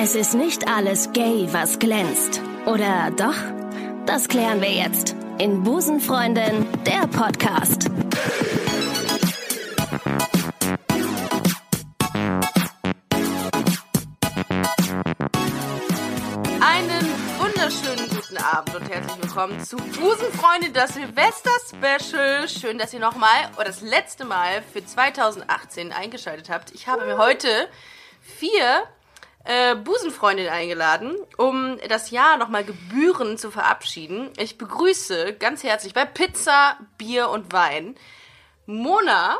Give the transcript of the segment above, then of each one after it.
Es ist nicht alles gay, was glänzt. Oder doch? Das klären wir jetzt in Busenfreundin, der Podcast. Einen wunderschönen guten Abend und herzlich willkommen zu Busenfreunde, das Silvester-Special. Schön, dass ihr nochmal oder das letzte Mal für 2018 eingeschaltet habt. Ich habe mir heute vier äh, Busenfreundinnen eingeladen, um das Jahr nochmal gebührend zu verabschieden. Ich begrüße ganz herzlich bei Pizza, Bier und Wein Mona.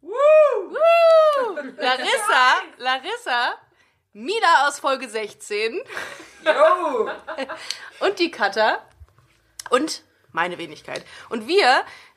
Woo! Larissa, Larissa, Mida aus Folge 16 Oh! und die Cutter und meine Wenigkeit. Und wir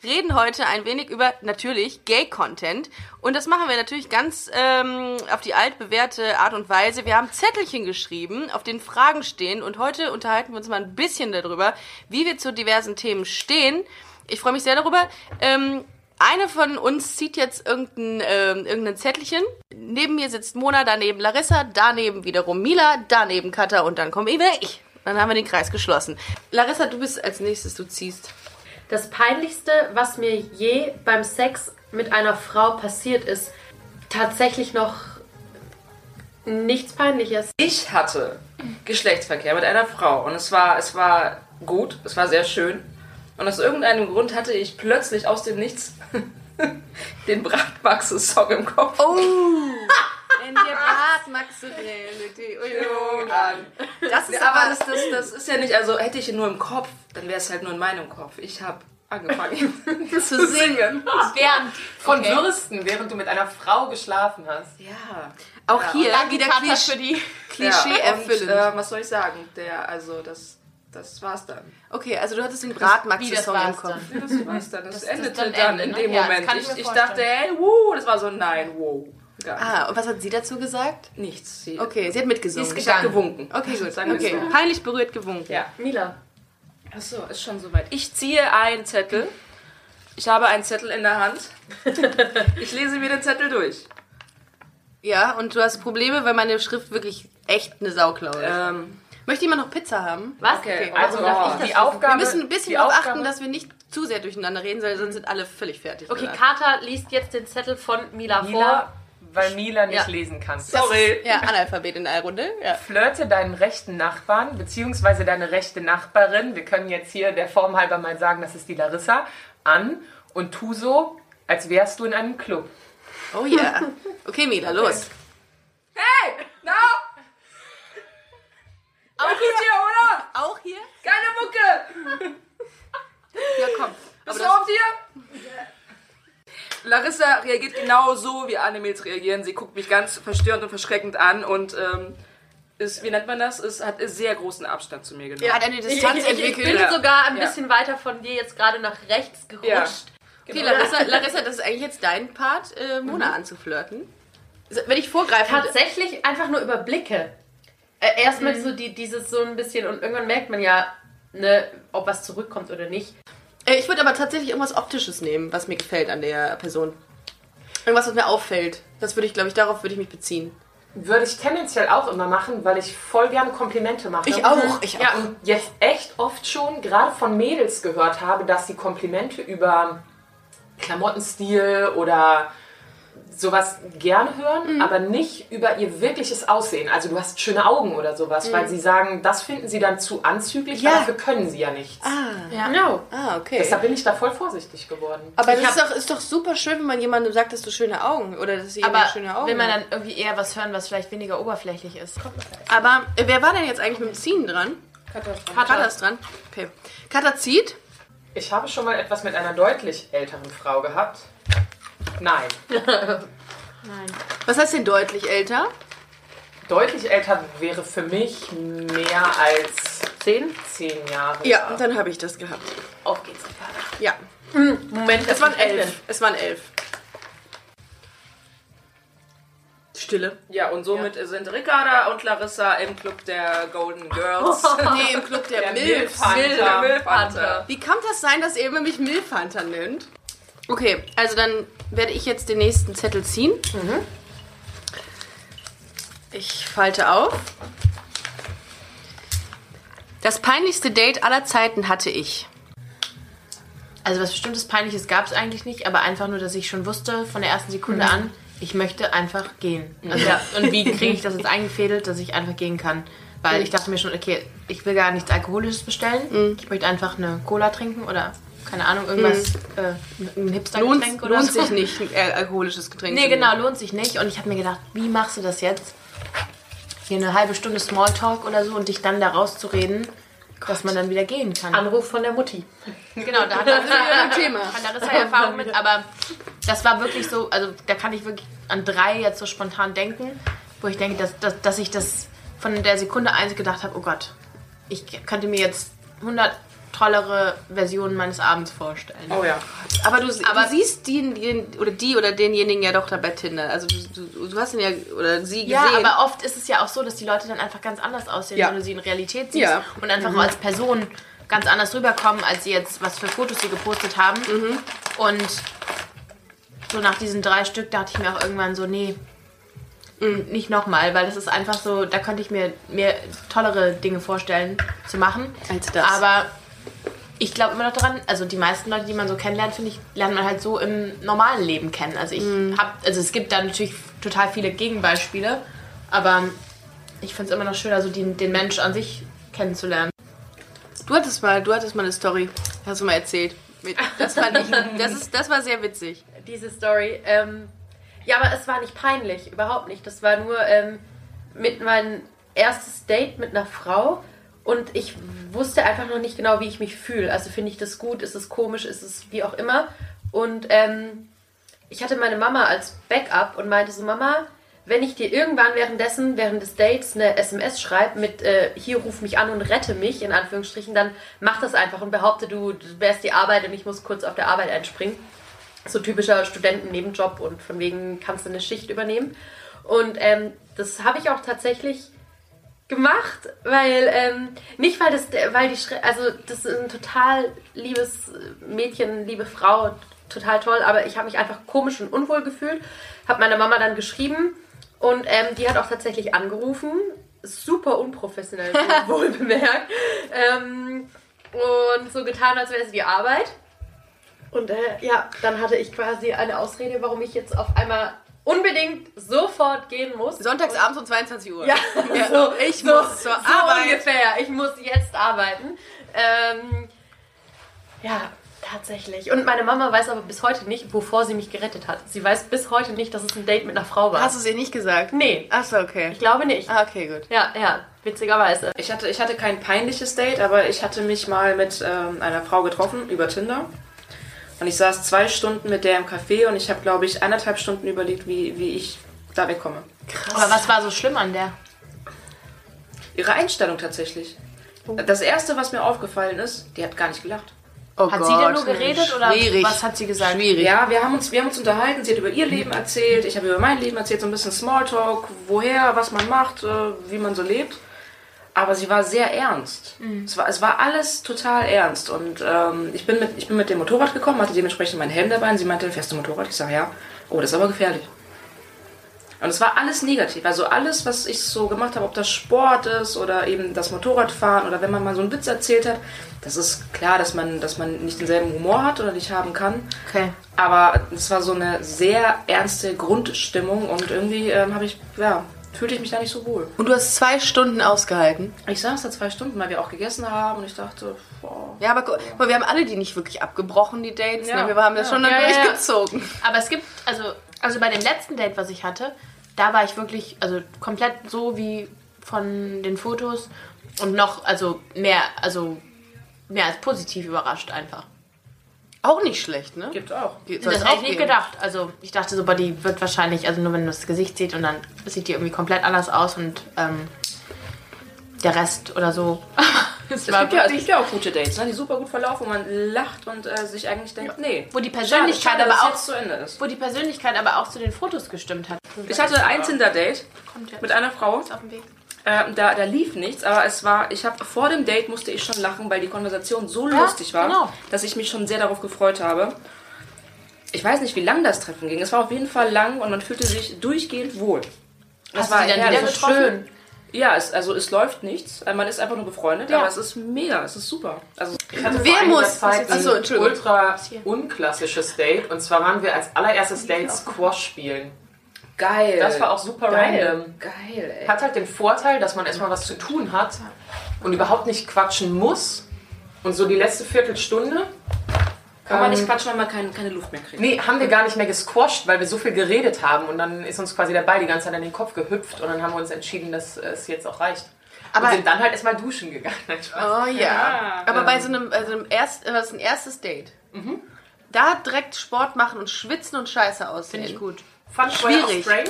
reden heute ein wenig über natürlich Gay-Content. Und das machen wir natürlich ganz ähm, auf die altbewährte Art und Weise. Wir haben Zettelchen geschrieben, auf denen Fragen stehen. Und heute unterhalten wir uns mal ein bisschen darüber, wie wir zu diversen Themen stehen. Ich freue mich sehr darüber. Ähm, eine von uns zieht jetzt irgendein, ähm, irgendein Zettelchen. Neben mir sitzt Mona, daneben Larissa, daneben wiederum Mila, daneben Katha und dann komme eben ich. Dann haben wir den Kreis geschlossen. Larissa, du bist als nächstes, du ziehst. Das Peinlichste, was mir je beim Sex mit einer Frau passiert ist, tatsächlich noch nichts Peinliches. Ich hatte Geschlechtsverkehr mit einer Frau und es war, es war gut, es war sehr schön. Und aus irgendeinem Grund hatte ich plötzlich aus dem Nichts den Bratwachse-Song im Kopf. Oh! Union an. Das ist aber das, das, das ist ja nicht, also hätte ich ihn nur im Kopf, dann wäre es halt nur in meinem Kopf. Ich habe angefangen zu singen. Während von Okay. Würsten, während du mit einer Frau geschlafen hast. Ja. Auch Ja, hier Danke, wieder für die. Klischee ja, und, erfüllend. äh, was soll ich sagen? Der, also das, das war's dann. okay, also du hattest den Wie, das Bratmaxe-Song im Kopf. dann. Das war's dann. Das, Das- das endete dann dann, Ende, in ne? dem Ja, das Moment. kann ich Ich, dachte, hey, wuh, das war so ein Nein, wow. Ah, und was hat sie dazu gesagt? Nichts. Sie, Okay, sie hat mitgesungen. ich habe gewunken. Okay, gut. Sagen Okay, so. peinlich berührt gewunken. Ja. Mila, Achso, ist schon soweit. Ich ziehe einen Zettel. Ich habe einen Zettel in der Hand. Ich lese mir den Zettel durch. Ja, und du hast Probleme, weil meine Schrift wirklich echt eine Sauklaue ist. Ähm, Möchte jemand noch Pizza haben? was? okay, Also, darf ich das die Aufgabe. Wir müssen ein bisschen darauf achten, dass wir nicht zu sehr durcheinander reden, weil sonst sind alle völlig fertig. Okay. Carter liest jetzt den Zettel von Mila, Mila, weil Mila nicht Ja. lesen kann. sorry. Ja, Analphabet in der Runde. Ja. Flirte deinen rechten Nachbarn, beziehungsweise deine rechte Nachbarin, wir können jetzt hier der Form halber mal sagen, das ist die Larissa, an und tu so, als wärst du in einem Club. Oh ja. Okay, Mila, los. Hey, na? Auch gut hier, oder? Auch hier? Keine Mucke. Ja, komm. Bist du auf dir? Larissa reagiert genau so, wie alle Mädels reagieren. Sie guckt mich ganz verstörend und verschreckend an und ähm, ist, wie nennt man das? Ist, hat sehr großen Abstand zu mir genommen. Er hat eine Ich, Distanz ich, ich bin entwickelt. Ja. sogar ein Ja. bisschen weiter von dir jetzt gerade nach rechts gerutscht. Ja. Okay, Larissa, Larissa, das ist eigentlich jetzt dein Part, äh, Mona anzuflirten. So, Wenn ich vorgreife. Tatsächlich einfach nur über Blicke. Äh, Erstmal so die, dieses so ein bisschen und irgendwann merkt man ja, ne, ob was zurückkommt oder nicht. Äh, ich würde aber tatsächlich irgendwas Optisches nehmen, was mir gefällt an der Person. Irgendwas, was mir auffällt. Das würde ich, glaube ich, darauf würde ich mich beziehen. Würde ich tendenziell auch immer machen, weil ich voll gerne Komplimente mache. Ich auch, ich auch. Ja, und jetzt echt oft schon, gerade von Mädels gehört habe, dass sie Komplimente über Klamottenstil oder sowas gerne hören, Mhm. aber nicht über ihr wirkliches Aussehen. Also du hast schöne Augen oder sowas, weil sie sagen, das finden sie dann zu anzüglich, Mhm. Ja. weil dafür können sie ja nichts. No. Ah, okay. Deshalb bin ich da voll vorsichtig geworden. aber Ich das ist doch, ist doch super schön, wenn man jemandem sagt, dass du schöne Augen oder dass sie Aber schöne Augen will man dann irgendwie eher was hören, was vielleicht weniger oberflächlich ist? Aber äh, wer war denn jetzt eigentlich mit dem Ziehen dran? Katha ist dran. Okay. Katha zieht. Ich habe schon mal etwas mit einer deutlich älteren Frau gehabt. Nein. Was heißt denn deutlich älter? Deutlich älter wäre für mich mehr als Zehn? zehn Jahre. Ja, dann habe ich das gehabt. Auf geht's. Ja. Moment, Es waren elf. Es waren elf. Stille. Ja, und somit sind Ricarda und Larissa im Club der Golden Girls. Nee, im Club der, Der. Der Milfhunter. Wie kann das sein, dass ihr immer mich Milfhunter nennt? Okay, also dann werde ich jetzt den nächsten Zettel ziehen. Ich falte auf. Das peinlichste Date aller Zeiten hatte ich. Also was bestimmtes Peinliches gab es eigentlich nicht, aber einfach nur, dass ich schon wusste von der ersten Sekunde Mhm. an, ich möchte einfach gehen. Also, Und wie kriege ich das jetzt eingefädelt, dass ich einfach gehen kann? Weil ich dachte mir schon, okay, ich will gar nichts Alkoholisches bestellen. Mhm. Ich möchte einfach eine Cola trinken oder, keine Ahnung, irgendwas, äh, ein Lohnt, Hipster-Getränk oder lohnt so. sich nicht, ein äh, alkoholisches Getränk Nee, genau, lohnt sich nicht. Und ich habe mir gedacht, wie machst du das jetzt? Hier eine halbe Stunde Smalltalk oder so und dich dann da rauszureden, dass man dann wieder gehen kann. Anruf von der Mutti. Genau, da hat Larissa, ein Thema. hat Larissa Erfahrung mit, aber das war wirklich so, also da kann ich wirklich an drei jetzt so spontan denken, wo ich denke, dass, dass, dass ich das von der Sekunde eins gedacht habe, oh Gott, ich könnte mir jetzt 100 tollere Versionen meines Abends vorstellen. Oh ja. Aber du, Aber- du siehst die, die oder die oder denjenigen ja doch da bei Tinder. Also du, du, du hast ihn ja oder sie gesehen. Ja, aber oft ist es ja auch so, dass die Leute dann einfach ganz anders aussehen, Ja. wenn du sie in Realität siehst Ja. und einfach als Person ganz anders rüberkommen, als sie jetzt, was für Fotos sie gepostet haben. Und so nach diesen drei Stück dachte ich mir auch irgendwann so, nee, nicht nochmal, weil das ist einfach so, da könnte ich mir mehr tollere Dinge vorstellen zu machen. Als das. Aber ich glaube immer noch daran, also die meisten Leute, die man so kennenlernt, finde ich, lernt man halt so im normalen Leben kennen. Also ich habe, also es gibt da natürlich total viele Gegenbeispiele, aber ich finde es immer noch schöner, so den, den Mensch an sich kennenzulernen. Du hattest mal, du hattest mal eine Story, hast du mal erzählt. Das fand ich, das ist, das war sehr witzig. diese Story. Ähm, ja, aber es war nicht peinlich, überhaupt nicht. Das war nur ähm, mit mein erstes Date mit einer Frau und ich wusste einfach noch nicht genau, wie ich mich fühle. Also finde ich das gut, ist es komisch, ist es wie auch immer. Und ähm, ich hatte meine Mama als Backup und meinte so, Mama, wenn ich dir irgendwann währenddessen, während des Dates eine SMS schreibe mit äh, hier ruf mich an und rette mich, in Anführungsstrichen, dann mach das einfach und behaupte, du, wärst die Arbeit und ich muss kurz auf der Arbeit einspringen so typischer Studentennebenjob und von wegen kannst du eine Schicht übernehmen. Und ähm, das habe ich auch tatsächlich gemacht, weil ähm, nicht weil das, weil die, Schre also das ist ein total liebes Mädchen, liebe Frau, total toll, aber ich habe mich einfach komisch und unwohl gefühlt, habe meiner Mama dann geschrieben und ähm, die hat auch tatsächlich angerufen, super unprofessionell, wohl bemerkt, ähm, und so getan, als wäre es die Arbeit. Und äh, ja, dann hatte ich quasi eine Ausrede, warum ich jetzt auf einmal unbedingt sofort gehen muss. Sonntagsabends um 22 Uhr. Ja, so, ich so, muss zur so Arbeit. ungefähr. Ich muss jetzt arbeiten. Ähm, ja, tatsächlich. Und meine Mama weiß aber bis heute nicht, wovor sie mich gerettet hat. Sie weiß bis heute nicht, dass es ein Date mit einer Frau war. Hast du es ihr nicht gesagt? nee, Achso, okay. ich glaube nicht. Ah, okay, gut. Ja, ja, witzigerweise. Ich hatte, ich hatte kein peinliches Date, aber ich hatte mich mal mit ähm, einer Frau getroffen über Tinder. Und ich saß zwei Stunden mit der im Café und ich habe, glaube ich, eineinhalb Stunden überlegt, wie, wie ich da wegkomme. Aber was war so schlimm an der? Ihre Einstellung tatsächlich. Das Erste, was mir aufgefallen ist, die hat gar nicht gelacht. Oh Hat Gott. sie denn nur geredet oder Schwierig. was hat sie gesagt? Schwierig. Ja, wir haben uns, wir haben uns unterhalten. Sie hat über ihr Leben erzählt, ich habe über mein Leben erzählt, so ein bisschen Smalltalk, woher, was man macht, äh, wie man so lebt. Aber sie war sehr ernst. Es, war, es war alles total ernst. Und ähm, ich, bin mit, ich bin mit dem Motorrad gekommen, hatte dementsprechend meinen Helm dabei und sie meinte, fährst du Motorrad? Ich sage, ja. Oh, das ist aber gefährlich. Und es war alles negativ. Also alles, was ich so gemacht habe, ob das Sport ist oder eben das Motorradfahren oder wenn man mal so einen Witz erzählt hat, das ist klar, dass man, dass man nicht denselben Humor hat oder nicht haben kann. Okay. Aber es war so eine sehr ernste Grundstimmung und irgendwie ähm, habe ich, ja, fühlte ich mich da nicht so wohl. Und du hast zwei Stunden ausgehalten. Ich saß da zwei Stunden, weil wir auch gegessen haben und ich dachte, boah. Ja, aber guck mal, wir haben alle die nicht wirklich abgebrochen, die Dates. Ja. Ne? Wir haben das schon dann Ja, ja, ja. durchgezogen. Aber es gibt, also, also bei dem letzten Date, was ich hatte, da war ich wirklich, also komplett so wie von den Fotos und noch, also mehr, also mehr als positiv überrascht einfach. Auch nicht schlecht, ne? Gibt auch. Soll's das hätte auch ich nicht geben. gedacht. Also ich dachte so, die wird wahrscheinlich, also nur wenn du das Gesicht sieht und dann sieht die irgendwie komplett anders aus und ähm, der Rest oder so. es Es war gibt, ja, es gibt ja auch gute Dates, ne, die super gut verlaufen, wo man lacht und äh, sich eigentlich denkt, nee. wo die Persönlichkeit schade, schade, aber auch zu Ende ist. wo die Persönlichkeit aber auch zu den Fotos gestimmt hat. Ich hatte ein Tinder-Date mit einer Frau. auf dem Weg. Äh, da, da lief nichts, aber es war, ich habe vor dem Date musste ich schon lachen, weil die Konversation so lustig war, genau. dass ich mich schon sehr darauf gefreut habe. Ich weiß nicht, wie lang das Treffen ging. Es war auf jeden Fall lang und man fühlte sich durchgehend wohl. Das Hast du die dann wieder getroffen? Schön. Ja, es, also es läuft nichts. Äh, Man ist einfach nur befreundet, Ja. aber es ist mega, es ist super. Also Ich hatte Wer vor muss? Zeit Achso, ein ultra unklassisches Date. Und zwar waren wir als allererstes Date Squash spielen. Geil. Das war auch super geil. random. Geil, ey. Hat halt den Vorteil, dass man erstmal was zu tun hat und überhaupt nicht quatschen muss. Und so die letzte Viertelstunde Kann man ähm, nicht quatschen, weil man kein, keine Luft mehr kriegt. Nee, haben wir gar nicht mehr gesquasht, weil wir so viel geredet haben. Und dann ist uns quasi der Ball die ganze Zeit an den Kopf gehüpft. Und dann haben wir uns entschieden, dass es jetzt auch reicht. Aber- und sind dann halt erstmal duschen gegangen. Oh ja. Aber bei so einem, also einem erst, das ist ein erstes Date. Da direkt Sport machen und schwitzen und scheiße aussehen. Finde ich gut. Fand ich Schwierig. strange.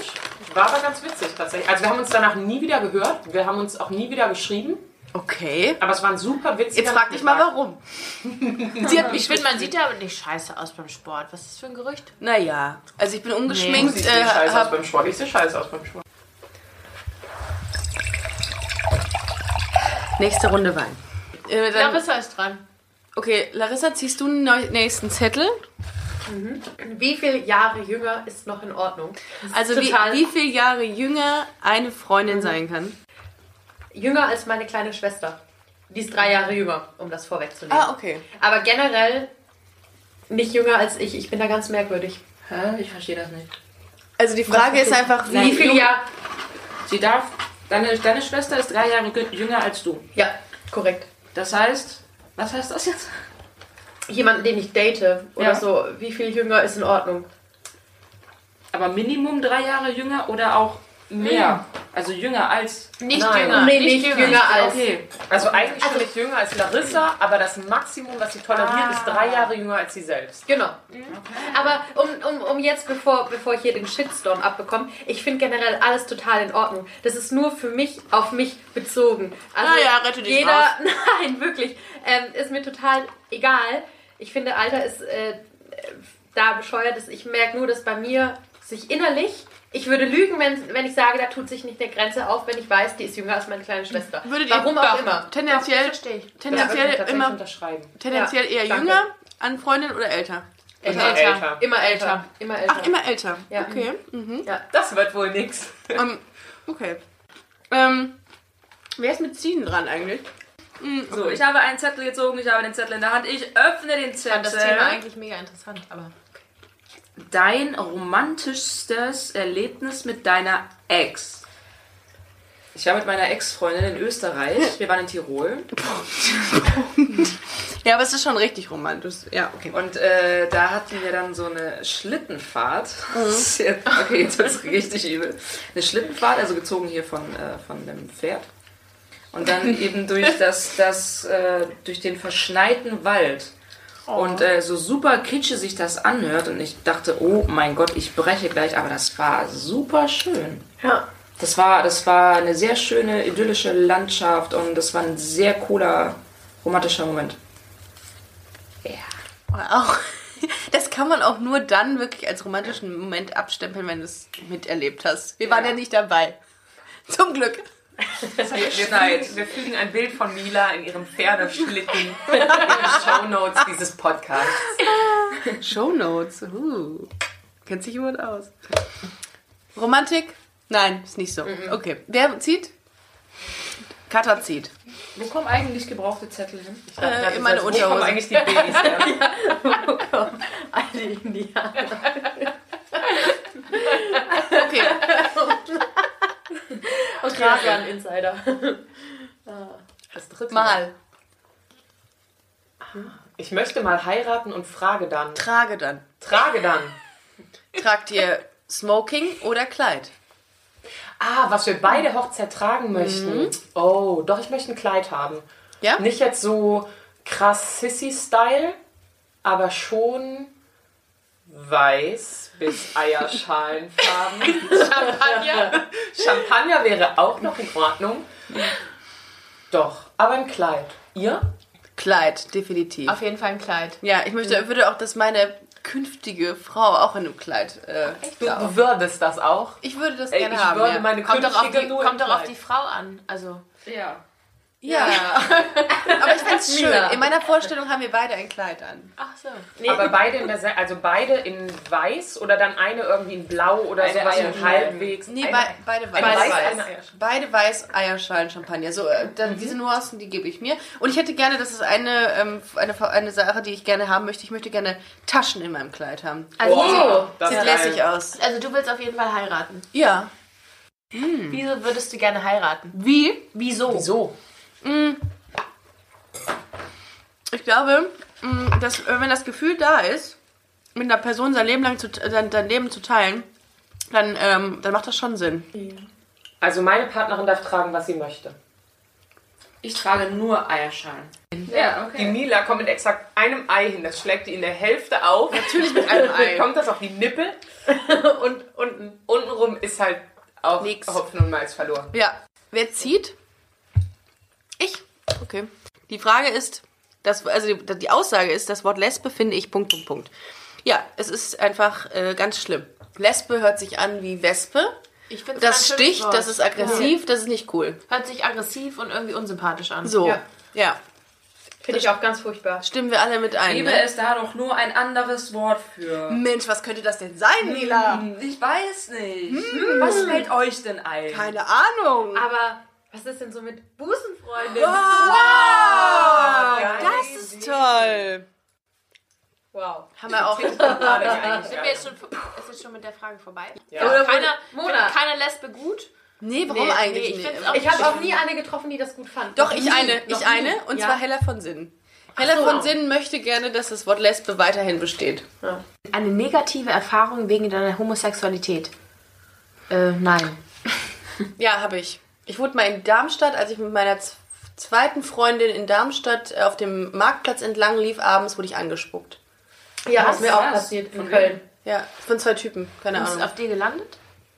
War aber ganz witzig tatsächlich. Also wir haben uns danach nie wieder gehört. Wir haben uns auch nie wieder geschrieben. Okay. Aber es war ein super witziger Jetzt frag dich mal warum. Sie hat mich Ich finde, man sieht ja nicht scheiße aus beim Sport. Was ist das für ein Gerücht? Naja, also ich bin ungeschminkt. siehst äh, nicht scheiße aus beim Sport. Ich sehe scheiße aus beim Sport. nächste Runde Wein. Äh, dann, Larissa ist dran. okay, Larissa, ziehst du einen neu- nächsten Zettel? Wie viele Jahre jünger ist noch in Ordnung? Also wie, wie viele Jahre jünger eine Freundin sein kann? Jünger als meine kleine Schwester. Die ist drei Jahre jünger, um das vorwegzunehmen. Ah, okay. Aber generell nicht jünger als ich. Ich bin da ganz merkwürdig. Hä? Ich verstehe das nicht. Also die Frage ist einfach, Wie wie viele Jahre? Sie darf. Deine, deine Schwester ist drei Jahre jünger als du. Ja, korrekt. Das heißt. Was heißt das jetzt? Jemanden, den ich date oder Ja. so. Wie viel jünger ist in Ordnung? Aber Minimum drei Jahre jünger oder auch mehr? Also jünger als. Nicht Nein. jünger. Nee, nicht jünger als. Okay. Also eigentlich schon nicht jünger als Larissa, aber das Maximum, was sie toleriert, ist drei Jahre jünger als sie selbst. Genau. Aber um, um, um jetzt, bevor, bevor ich hier den Shitstorm abbekomme, ich finde generell alles total in Ordnung. Das ist nur für mich, auf mich bezogen. Also Ah ja, rette dich jeder, raus. Nein, wirklich. Ähm, ist mir total egal. Ich finde, Alter ist äh, da bescheuert. Ist. Ich merke nur, dass bei mir sich innerlich, ich würde lügen, wenn, wenn ich sage, da tut sich nicht eine Grenze auf, wenn ich weiß, die ist jünger als meine kleine Schwester. Würdet ihr- Warum auch immer. tendenziell, Verstehe ich. Ja, tendenziell würde tatsächlich immer unterschreiben. tendenziell Ja, eher danke. jünger an Freundin oder älter? Immer Älter. älter. Immer älter. Immer älter. Ach, immer älter. Ja. Okay. Mhm. Das wird wohl nix. Ähm, okay. Ähm, wer ist mit Ziehen dran eigentlich? So, ich habe einen Zettel gezogen, ich habe den Zettel in der Hand. Ich öffne den Ich fand das Zettel. Thema eigentlich mega interessant, aber. Dein romantischstes Erlebnis mit deiner Ex. Ich war mit meiner Ex-Freundin in Österreich. Wir waren in Tirol. Ja, aber es ist schon richtig romantisch. Ja, okay. Und äh, da hatten wir dann so eine Schlittenfahrt. Das ist jetzt- Okay, jetzt wird es richtig übel. Eine Schlittenfahrt, also gezogen hier von, äh, von dem Pferd. Und dann eben durch das, das äh, durch den verschneiten Wald. Und äh, so super kitsche sich das anhört. Und ich dachte, oh mein Gott, ich breche gleich. Aber das war super schön. Ja. Das war, das war eine sehr schöne, idyllische Landschaft. Und das war ein sehr cooler, romantischer Moment. Auch, das kann man auch nur dann wirklich als romantischen Moment abstempeln, wenn du es miterlebt hast. Wir waren ja nicht dabei. Zum Glück. Wir, fügen, wir fügen ein Bild von Mila in ihrem Pferdeschlitten in die Shownotes dieses Podcasts. Shownotes. Uh. Kennt sich jemand aus? Romantik? Nein, ist nicht so. Okay. Wer zieht? Kata zieht. Wo kommen eigentlich gebrauchte Zettel hin? Äh, in meine Wo kommen Unterhose. eigentlich die Babys her? Alle Indianer. Okay. Okay, war ein Insider. Das dritte Mal. Ich möchte mal heiraten und frage dann. Trage dann. Trage dann. Tragt ihr Smoking oder Kleid? Ah, was wir beide Hochzeit tragen möchten. Oh, doch, ich möchte ein Kleid haben. Ja? Nicht jetzt so krass Sissy-Style, aber schon weiß bis Eierschalenfarben. Champagner. Champagner wäre auch noch in Ordnung. Doch, aber ein Kleid. Ihr? Kleid, definitiv. Auf jeden Fall ein Kleid. Ja, ich möchte, würde auch, dass meine künftige Frau auch in einem Kleid. Äh, Du darf. würdest das auch. Ich würde das gerne ich haben. würde ja. meine Kommt doch auf künftige die, kommt doch auf die Frau an. Also, Ja. Ja. Aber ich find's schön. Mila. In meiner Vorstellung haben wir beide ein Kleid an. Ach so. Aber beide in der, Se- also beide in weiß oder dann eine irgendwie in blau oder Eine sowas Eierschalen. und halbwegs. Nee, Eine- bei, beide weiß. eine weiß, Beide eine weiß. Eierschalen. Beide weiß, Eierschalen, Champagner. So, äh, dann diese Nuancen, die gebe ich mir. Und ich hätte gerne, das ist eine, ähm, eine, eine Sache, die ich gerne haben möchte. Ich möchte gerne Taschen in meinem Kleid haben. Also, das Sieht geil. lässig aus. also du willst auf jeden Fall heiraten. Ja. Wieso würdest du gerne heiraten? Wie? Wieso? Wieso? Ich glaube, mh, dass äh, wenn das Gefühl da ist, mit einer Person sein Leben lang zu, äh, sein, sein Leben zu teilen, dann, ähm, dann macht das schon Sinn. Also meine Partnerin darf tragen, was sie möchte. Ich trage nur Eierschalen. Ja, Die Mila kommt mit exakt einem Ei hin. Das schlägt die in der Hälfte auf. Natürlich mit einem Ei. kommt das auf die Nippel. und unten, untenrum ist halt auch Nix. Hopfen und Malz verloren. Ja. Wer zieht? Okay. Die Frage ist, das, also die, Aussage ist, das Wort Lesbe finde ich Punkt, Punkt, Punkt. Ja, es ist einfach äh, ganz schlimm. Lesbe hört sich an wie Wespe. Ich finde Das sticht, das ist aggressiv, das ist nicht cool. Hört sich aggressiv und irgendwie unsympathisch an. So. Ja. Ja. Finde ich auch ganz furchtbar. Stimmen wir alle mit ein. Liebe Ne? ist da doch nur ein anderes Wort für. Mensch, was könnte das denn sein, Mila? Hm, Ich weiß nicht. Hm, Was fällt euch denn ein? Keine Ahnung. Aber was ist denn so mit Busenfreundin? Wow, das ist toll. Wow. Haben wir auch. Sind wir jetzt schon, ist jetzt schon mit der Frage vorbei? Ja. Oder keiner, Mona. keiner Lesbe gut? Nee, warum Nee, eigentlich nee, ich Ich habe auch nie eine getroffen, die das gut fand. Doch, ich nie. eine. Ich eine. nie. Und Ja. zwar Hella von Sinnen. Hella so. von Sinnen möchte gerne, dass das Wort Lesbe weiterhin besteht. Eine negative Erfahrung wegen deiner Homosexualität? Äh, nein. Ja, habe ich. Ich wurde mal in Darmstadt, als ich mit meiner zweiten Freundin in Darmstadt äh, auf dem Marktplatz entlang lief, abends wurde ich angespuckt. Ja, Was? ist mir auch passiert in Köln. Ja, von zwei Typen. Keine Ist Ahnung. auf dir gelandet?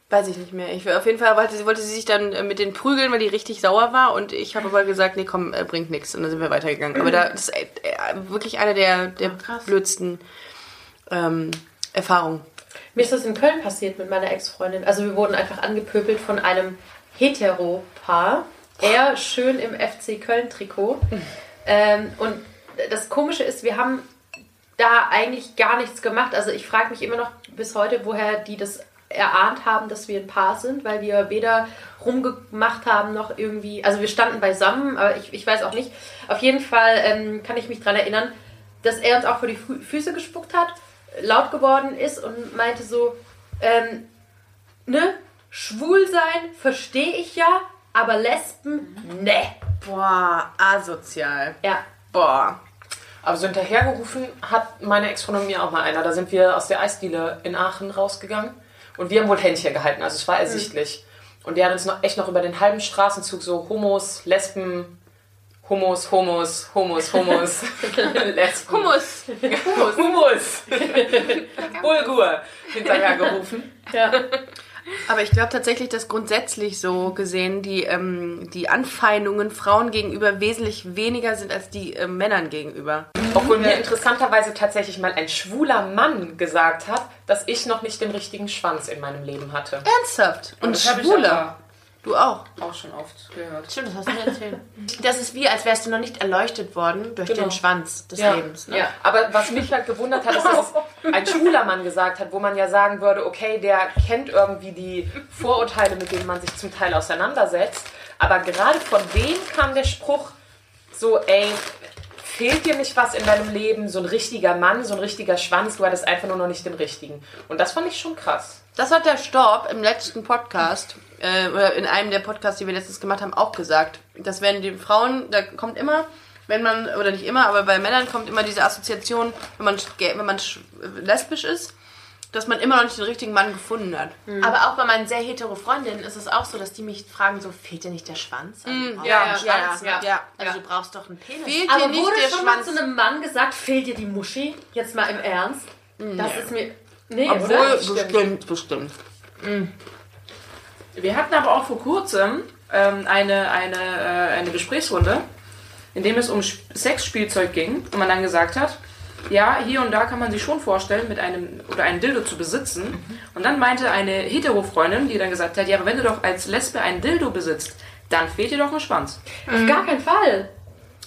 Weiß ich nicht mehr. Ich, auf jeden Fall wollte sie, wollte sie sich dann äh, mit denen prügeln, weil die richtig sauer war. Und ich habe aber gesagt, nee, komm, äh, bringt nichts. Und dann sind wir weitergegangen. Aber da, das ist äh, wirklich eine der, der krass. blödsten ähm, Erfahrungen. Mir ist das in Köln passiert mit meiner Ex-Freundin. Also wir wurden einfach angepöbelt von einem Hetero-Paar. Er schön im FC Köln-Trikot. Ähm, und das Komische ist, wir haben da eigentlich gar nichts gemacht. Also ich frage mich immer noch bis heute, woher die das erahnt haben, dass wir ein Paar sind, weil wir weder rumgemacht haben noch irgendwie, also wir standen beisammen, aber ich, ich weiß auch nicht. Auf jeden Fall ähm, kann ich mich daran erinnern, dass er uns auch vor die Fü Füße gespuckt hat, laut geworden ist und meinte so, ähm, ne, schwul sein verstehe ich ja, aber Lesben, ne. Boah, asozial. Ja, Boah. Aber so hinterhergerufen hat meine Ex-Freundin mir auch mal einer. Da sind wir aus der Eisdiele in Aachen rausgegangen und wir haben wohl Händchen gehalten, also es war ersichtlich. Und der hat uns noch echt noch über den halben Straßenzug so Homos, Lesben, Homos, Homos, Homos, Homos, Lesben. Hummus. Hummus. Hummus. Bulgur hinterhergerufen. ja. Aber ich glaube tatsächlich, dass grundsätzlich so gesehen die, ähm, die Anfeindungen Frauen gegenüber wesentlich weniger sind als die äh, Männern gegenüber. Obwohl mir interessanterweise tatsächlich mal ein schwuler Mann gesagt hat, dass ich noch nicht den richtigen Schwanz in meinem Leben hatte. Ernsthaft? Und Das habe ich Schwule. aber Du auch. auch schon oft gehört. Stimmt, das hast du mir erzählt. Das ist wie, als wärst du noch nicht erleuchtet worden durch Genau. den Schwanz des Ja. Lebens. Ne? Ja. Aber was mich halt gewundert hat, ist, dass ein schwuler Mann gesagt hat, wo man ja sagen würde, okay, der kennt irgendwie die Vorurteile, mit denen man sich zum Teil auseinandersetzt. Aber gerade von dem kam der Spruch so, ey, fehlt dir nicht was in deinem Leben? So ein richtiger Mann, so ein richtiger Schwanz, du hattest einfach nur noch nicht den richtigen. Und das fand ich schon krass. Das hat der Storb im letzten Podcast, äh, oder in einem der Podcasts, die wir letztens gemacht haben, auch gesagt. Dass wenn die Frauen, da kommt immer, wenn man, oder nicht immer, aber bei Männern kommt immer diese Assoziation, wenn man, wenn man sch- lesbisch ist, dass man immer noch nicht den richtigen Mann gefunden hat. Aber auch bei meinen sehr hetero Freundinnen ist es auch so, dass die mich fragen, so, fehlt dir nicht der Schwanz? Also, brauchst ja, ja, Schwanz, ja, ne? ja. Also du brauchst doch einen Penis. Fehlt Aber dir nicht wurde der schon mal Schwanz? zu einem Mann gesagt, fehlt dir die Muschi? Jetzt mal im Ernst. Das ist mir... Nee, Obwohl, oder? bestimmt, bestimmt. Wir hatten aber auch vor kurzem ähm, eine, eine, äh, eine Gesprächsrunde, in dem es um Sp- Sexspielzeug ging und man dann gesagt hat, ja, hier und da kann man sich schon vorstellen, mit einem oder einen Dildo zu besitzen. Und dann meinte eine Hetero-Freundin, die dann gesagt hat, ja, aber wenn du doch als Lesbe einen Dildo besitzt, dann fehlt dir doch ein Schwanz. Auf gar keinen Fall.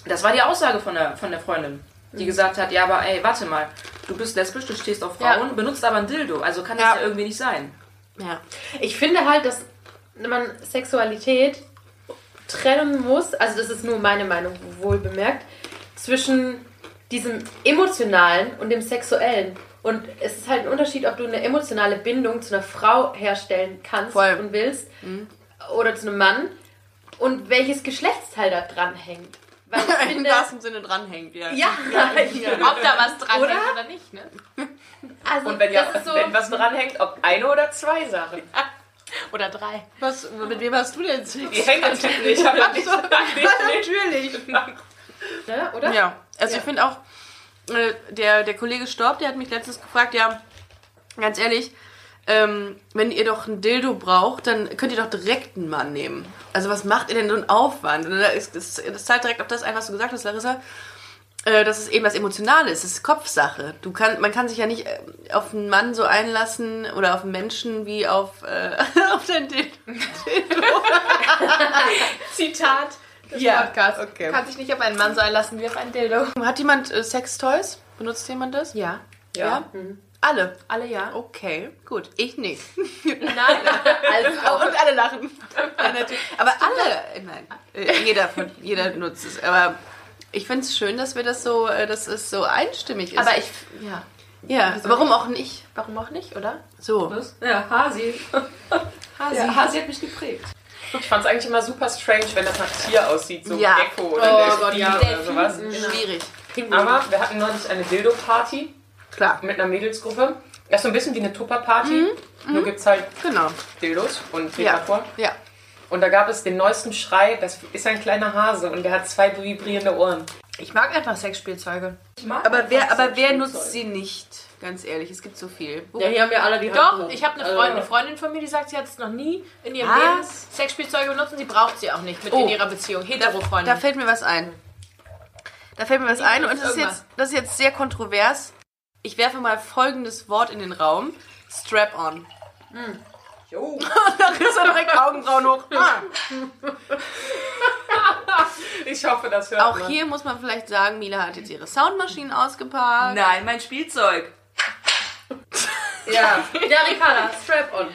Das war die Aussage von der, von der Freundin, die gesagt hat, ja, aber ey, warte mal, du bist lesbisch, du stehst auf Frauen, Ja. benutzt aber ein Dildo, also kann das Ja. ja irgendwie nicht sein. Ja. Ich finde halt, dass man Sexualität trennen muss, also das ist nur meine Meinung, wohl bemerkt, zwischen diesem emotionalen und dem sexuellen. Und es ist halt ein Unterschied, ob du eine emotionale Bindung zu einer Frau herstellen kannst Voll. und willst oder zu einem Mann und welches Geschlechtsteil da dran hängt. Weil ich Im finde, wahrsten Sinne dranhängt, ja. ja, Ob da was dran Oder? ist oder nicht, ne? also Und wenn, ja, so, wenn was dranhängt, ob eine oder zwei Sachen. Oder drei. Was, mit wem hast du denn Sex? Die hängen natürlich nicht. Aber nicht, Natürlich. ne, oder? Ja, also Ja. ich finde auch, der, der Kollege Storb, der hat mich letztens gefragt, ja, ganz ehrlich, ähm, wenn ihr doch ein Dildo braucht, dann könnt ihr doch direkt einen Mann nehmen. Also was macht ihr denn so einen Aufwand? Und da ist, das, das zahlt direkt auf das ein, was du gesagt hast, Larissa. Äh, dass es eben was Emotionales ist, es ist Kopfsache. Du kann, man kann sich ja nicht äh, auf einen Mann so einlassen oder auf einen Menschen wie auf, äh, auf den Dildo. Zitat des Ja, Podcasts. okay. Kann sich nicht auf einen Mann so einlassen wie auf ein Dildo. Hat jemand äh, Sextoys? Benutzt jemand das? Ja. Ja. Alle. Alle ja. Okay, gut. Ich nicht. Nein. Also, Und alle lachen. Ja, natürlich. Aber alle, nein, äh, jeder, von, jeder nutzt es. Aber ich finde es schön, dass wir das so, äh, dass es so einstimmig ist. Aber ich, ja. ja, warum auch nicht? Warum auch nicht, oder? So. Was? Ja, Hasi. Hasi. Ja, Hasi hat mich geprägt. Ich fand es eigentlich immer super strange, wenn das nach Tier aussieht, so Ja. ein Gecko oder Oh Delfin Gott, ja. oder sowas. Schwierig. Aber wir hatten neulich eine Dildo-Party Klar. mit einer Mädelsgruppe. Das ist so ein bisschen wie eine Tupper-Party, nur gibt es halt Genau. Dildos und Ja. Vibrator. Ja. Und da gab es den neuesten Schrei, das ist ein kleiner Hase und der hat zwei vibrierende Ohren. Ich mag einfach Sexspielzeuge. Aber wer, aber wer nutzt sie nicht? Ganz ehrlich, es gibt so viel. Wo- ja, hier haben wir alle die Hand Doch, hoch. ich habe eine, Also- Freundin, eine Freundin von mir, die sagt, sie hat es noch nie in ihrem Was? Leben Sexspielzeuge benutzt und sie braucht sie auch nicht mit Oh. in ihrer Beziehung. Hetero-Freundin. Da fällt mir was ein. Da fällt mir was ein und das ist, jetzt, das ist jetzt sehr kontrovers. Ich werfe mal folgendes Wort in den Raum. Strap-on. Jo. Da ist er direkt Augenbrauen hoch. Ah. Ich hoffe, das hört Auch man. hier muss man vielleicht sagen, Mila hat jetzt ihre Soundmaschinen ausgepackt. Nein, mein Spielzeug. ja. Ja, Ricarda, Strap-on.